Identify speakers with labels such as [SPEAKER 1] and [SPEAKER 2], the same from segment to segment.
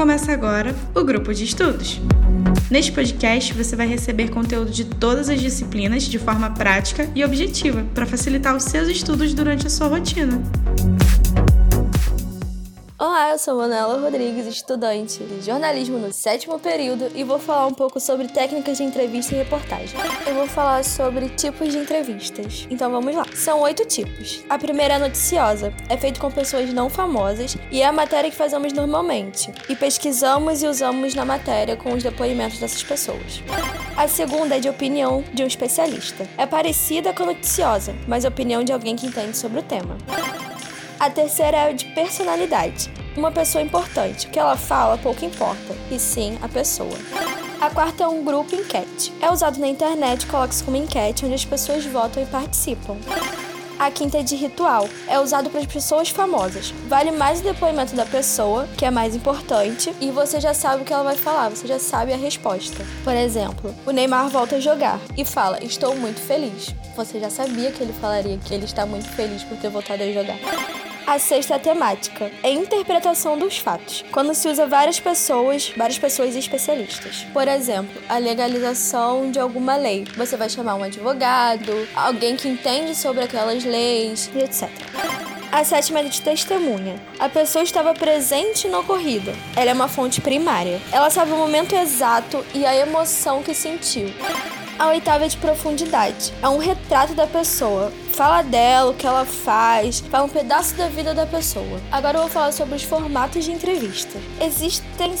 [SPEAKER 1] Começa agora o grupo de estudos. Neste podcast, você vai receber conteúdo de todas as disciplinas de forma prática e objetiva para facilitar os seus estudos durante a sua rotina.
[SPEAKER 2] Olá, eu sou Manuela Rodrigues, estudante de jornalismo no sétimo período e vou falar um pouco sobre técnicas de entrevista e reportagem. Eu vou falar sobre tipos de entrevistas. Então vamos lá. São oito tipos. A primeira é noticiosa, é feito com pessoas não famosas e é a matéria que fazemos normalmente. E pesquisamos e usamos na matéria com os depoimentos dessas pessoas. A segunda é de opinião de um especialista. É parecida com a noticiosa, mas a opinião de alguém que entende sobre o tema. A terceira é de personalidade. Uma pessoa importante. O que ela fala pouco importa, e sim a pessoa. A quarta é um grupo enquete. É usado na internet coloca-se como enquete, onde as pessoas votam e participam. A quinta é de ritual. É usado para as pessoas famosas. Vale mais o depoimento da pessoa, que é mais importante, e você já sabe o que ela vai falar, você já sabe a resposta. Por exemplo, o Neymar volta a jogar e fala: Estou muito feliz. Você já sabia que ele falaria que ele está muito feliz por ter voltado a jogar. A sexta temática, é a interpretação dos fatos, quando se usa várias pessoas, várias pessoas especialistas. Por exemplo, a legalização de alguma lei. Você vai chamar um advogado, alguém que entende sobre aquelas leis, etc. A sétima é de testemunha. A pessoa estava presente no ocorrido. Ela é uma fonte primária. Ela sabe o momento exato e a emoção que sentiu. A oitava é de profundidade. É um retrato da pessoa. Fala dela, o que ela faz, fala um pedaço da vida da pessoa. Agora eu vou falar sobre os formatos de entrevista. Existem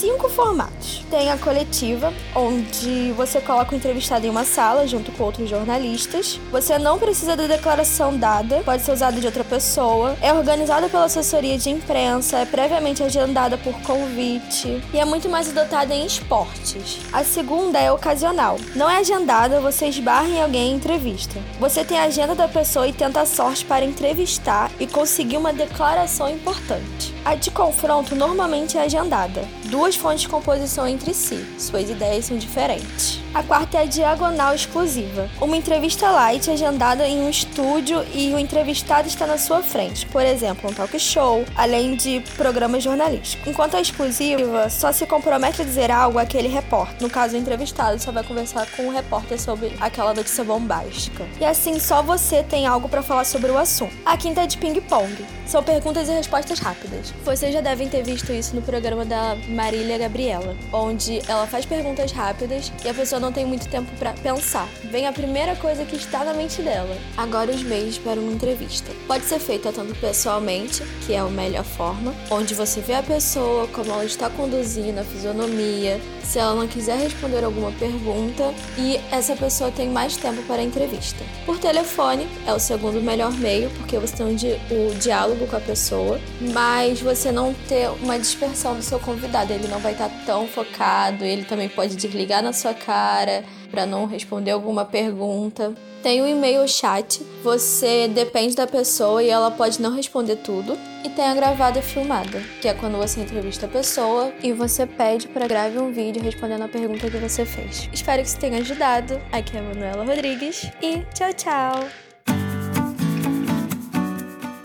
[SPEAKER 2] cinco formatos. Tem a coletiva, onde você coloca o entrevistado em uma sala junto com outros jornalistas. Você não precisa da declaração dada, pode ser usada de outra pessoa. É organizada pela assessoria de imprensa, é previamente agendada por convite e é muito mais adotada em esportes. A segunda é ocasional. Não é agendada, você esbarra em alguém em entrevista. Você tem a agenda da pessoa e tenta a sorte para entrevistar e conseguir uma declaração importante. A de confronto normalmente é agendada. Duas fontes de composição entre si, suas ideias são diferentes. A quarta é a diagonal exclusiva. Uma entrevista light agendada em um estúdio e o entrevistado está na sua frente, por exemplo, um talk show, além de programas jornalísticos. Enquanto a exclusiva só se compromete a dizer algo àquele repórter. No caso, o entrevistado só vai conversar com o repórter sobre aquela notícia bombástica. E assim, só você tem algo para falar sobre o assunto. A quinta é de ping-pong. São perguntas e respostas rápidas. Vocês já devem ter visto isso no programa da Marília Gabriela, onde ela faz perguntas rápidas e a pessoa não tem muito tempo para pensar. Vem a primeira coisa que está na mente dela. Agora os meios para uma entrevista. Pode ser feita tanto pessoalmente, que é a melhor forma, onde você vê a pessoa, como ela está conduzindo, a fisionomia, se ela não quiser responder alguma pergunta e essa pessoa tem mais tempo para a entrevista. Por telefone é o segundo melhor meio, porque você tem o diálogo com a pessoa, mas você não ter uma dispersão do seu convidado, ele não vai estar tão focado, ele também pode desligar na sua cara para não responder alguma pergunta. Tem o e-mail chat, você depende da pessoa e ela pode não responder tudo. E tem a gravada filmada, que é quando você entrevista a pessoa e você pede para grave um vídeo respondendo a pergunta que você fez. Espero que isso tenha ajudado. Aqui é a Manuela Rodrigues e tchau, tchau!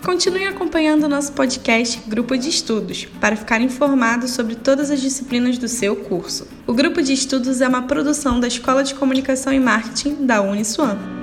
[SPEAKER 1] Continue acompanhando nosso podcast Grupo de Estudos para ficar informado sobre todas as disciplinas do seu curso. O Grupo de Estudos é uma produção da Escola de Comunicação e Marketing da Uniswan.